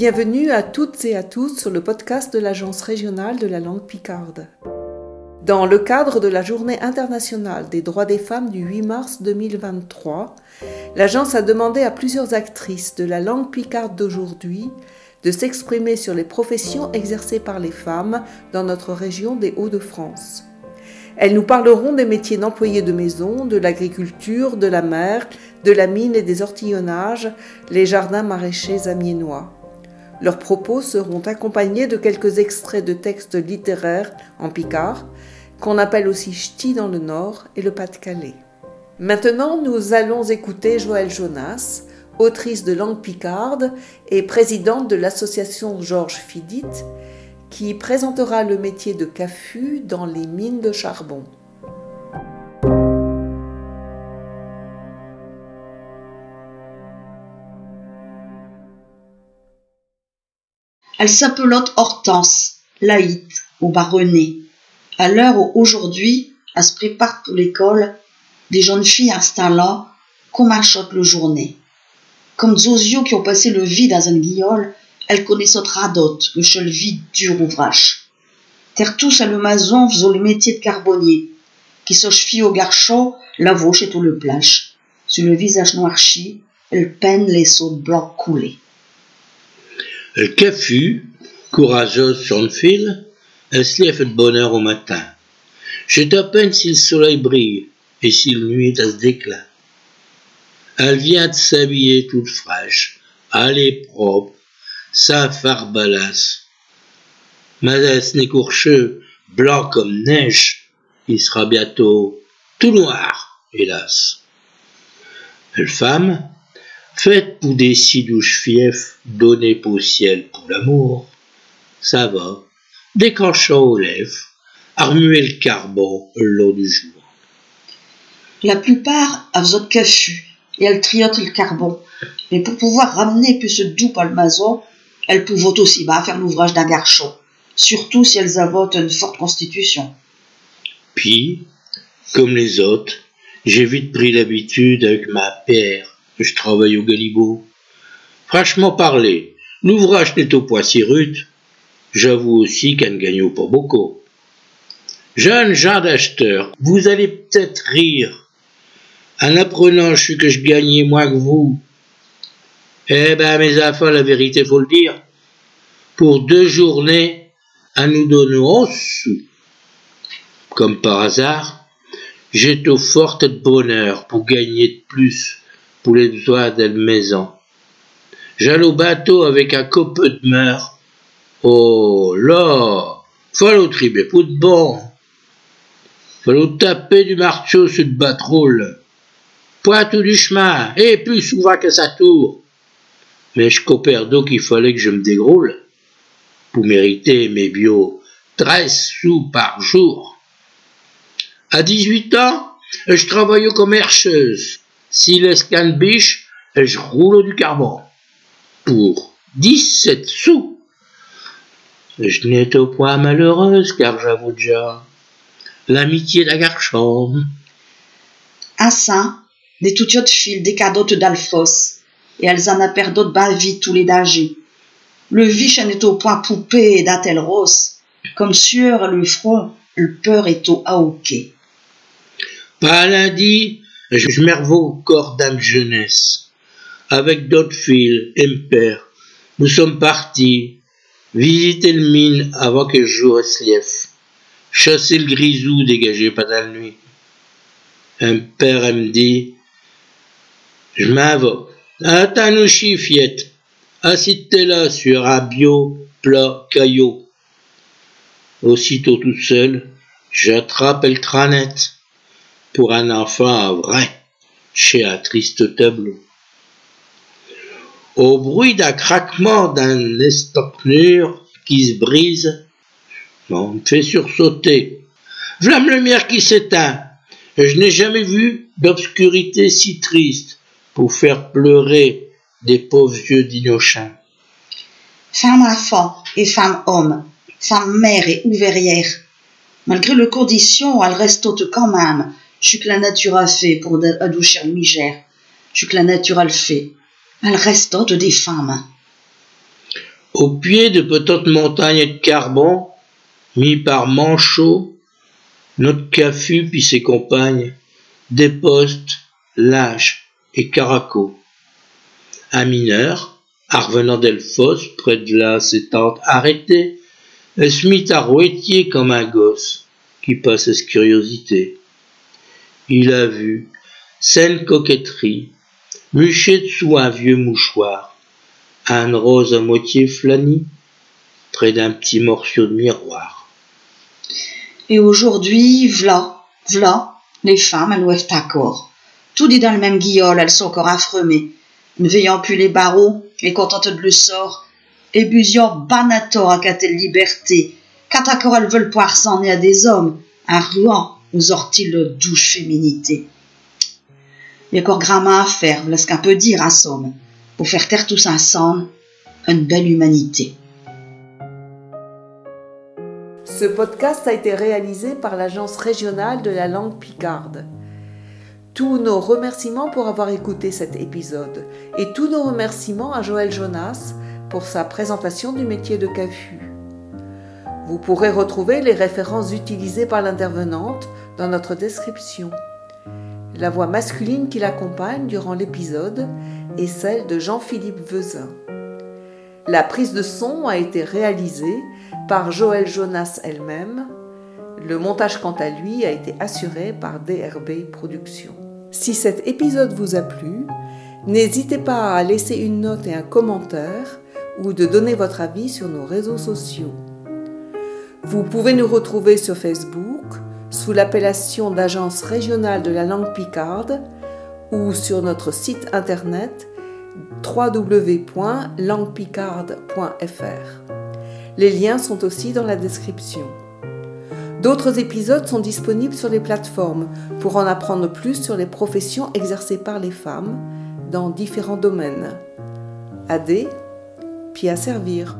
Bienvenue à toutes et à tous sur le podcast de l'Agence régionale de la langue picarde. Dans le cadre de la Journée internationale des droits des femmes du 8 mars 2023, l'agence a demandé à plusieurs actrices de la langue picarde d'aujourd'hui de s'exprimer sur les professions exercées par les femmes dans notre région des Hauts-de-France. Elles nous parleront des métiers d'employés de maison, de l'agriculture, de la mer, de la mine et des ortillonnages, les jardins maraîchers amiénois. Leurs propos seront accompagnés de quelques extraits de textes littéraires en picard, qu'on appelle aussi ch'ti dans le Nord et le Pas-de-Calais. Maintenant, nous allons écouter Joëlle Jonas, autrice de langue picarde et présidente de l'association Georges Fidit, qui présentera le métier de CAFU dans les mines de charbon. Elle s'appelote Hortense, Laït ou Baronnet. À l'heure où aujourd'hui, elle se prépare pour l'école, des jeunes filles installant comme un le journée. Comme Zozio qui ont passé le vide dans un guillol, elle connaît autre radote, le vide dur ouvrage. Terre tous à le maison faisant le métier de carbonnier, qui se au garchon, la vauche et tout le plage. Sur le visage noirchi, elle peine les sauts blancs coulés. Le CAFU, courageuse sur le fil, elle se lève de bonheur au matin. Je à peine si le soleil brille et si la nuit ce déclin. Elle vient de s'habiller toute fraîche, elle est propre, sa farbalasse. Elle n'est blanc comme neige, il sera bientôt tout noir, hélas. Elle femme, Faites pour des si douches fiefs, donnez pour ciel pour l'amour. Ça va, déclenchant aux lèvres, armuez le carbone l'eau du jour. La plupart a besoin de cafu et elles triotent le carbone. Mais pour pouvoir ramener plus ce doux palmazo, elles peuvent aussi bas faire l'ouvrage d'un garçon, surtout si elles avaient une forte constitution. Puis, comme les autres, j'ai vite pris l'habitude avec ma je travaille au Galibot. Franchement parler, l'ouvrage n'est au point si rude. J'avoue aussi qu'elle ne gagne pas beaucoup. Jeune gens d'acheteurs, vous allez peut-être rire en apprenant que je gagnais moins que vous. Eh ben, mes enfants, la vérité, faut le dire. Pour deux journées, à nous donner 11 sous. Comme par hasard, j'ai au fort de bonheur pour gagner de plus pour les doigts de maison. J'allais au bateau avec un copeau de mer. Oh là, faut triber pour de bon. Faut taper du marteau sur le batrôle. Pointe du chemin, et plus souvent que sa tour. Mais je coopère donc qu'il fallait que je me dégroule pour mériter mes bio 13 sous par jour. À 18 ans, je travaille aux commerceuse. Si biche, je roule du carbone. Pour 17 sous. Je n'étais au point malheureuse, car j'avoue déjà l'amitié d'Agarchon. À ça, des de fil, des cadotes d'Alphos, et elles en a perdu de vie tous les dangers. Le viche en est au point poupée d'Atel rose, comme sueur le front, le peur est au. Pas lundi, je m'ervais au corps d'âme jeunesse. Avec d'autres fils, père, nous sommes partis visiter le mine avant que le jour se chasser le grisou dégagé pas la nuit. Un père me dit, je m'en vais. Attends nous chifiette. Assis-toi là sur un bio plat caillot. Aussitôt tout seul, j'attrape le tranette pour un enfant vrai, chez un triste tableau. Au bruit d'un craquement d'un estocnure qui se brise, on me fait sursauter. V'là lumière qui s'éteint. Je n'ai jamais vu d'obscurité si triste pour faire pleurer des pauvres yeux d'Inochin. Femme enfant et femme homme, femme mère et ouvrière, malgré le conditions, elle reste haute quand même, je que la nature a fait pour adoucir le misère. Je que la nature a le fait. Elle reste des femmes. Au pied de petites montagnes de carbone, mis par Manchot, notre Cafu puis ses compagnes, des postes, lâches et caraco. Un mineur, revenant d'Elfos, près de là ses tentes arrêtées, se mit à rouetier comme un gosse qui passe sa curiosité. Il a vu, saine coquetterie, muché dessous un vieux mouchoir, un rose à moitié flanie, près d'un petit morceau de miroir. Et aujourd'hui, v'là, v'là, les femmes, elles ouèvent accord. Tout dit dans le même guillol, elles sont encore affremées, ne veillant plus les barreaux, les contentes de le sort, et busiant banator à quelle liberté, encore elles veulent pouvoir s'en à des hommes, un ruant aux orties de douche féminité. Encore gramma à faire, ce qu'un peut dire, en somme, pour faire taire tous ensemble une belle humanité. Ce podcast a été réalisé par l'Agence régionale de la langue picarde. Tous nos remerciements pour avoir écouté cet épisode et tous nos remerciements à Joël Jonas pour sa présentation du métier de CAFU. Vous pourrez retrouver les références utilisées par l'intervenante dans notre description. La voix masculine qui l'accompagne durant l'épisode est celle de Jean-Philippe Vezin. La prise de son a été réalisée par Joël Jonas elle-même. Le montage quant à lui a été assuré par DRB Productions. Si cet épisode vous a plu, n'hésitez pas à laisser une note et un commentaire ou de donner votre avis sur nos réseaux sociaux. Vous pouvez nous retrouver sur Facebook sous l'appellation d'Agence régionale de la langue picarde ou sur notre site internet www.languepicarde.fr. Les liens sont aussi dans la description. D'autres épisodes sont disponibles sur les plateformes pour en apprendre plus sur les professions exercées par les femmes dans différents domaines. AD, puis à servir.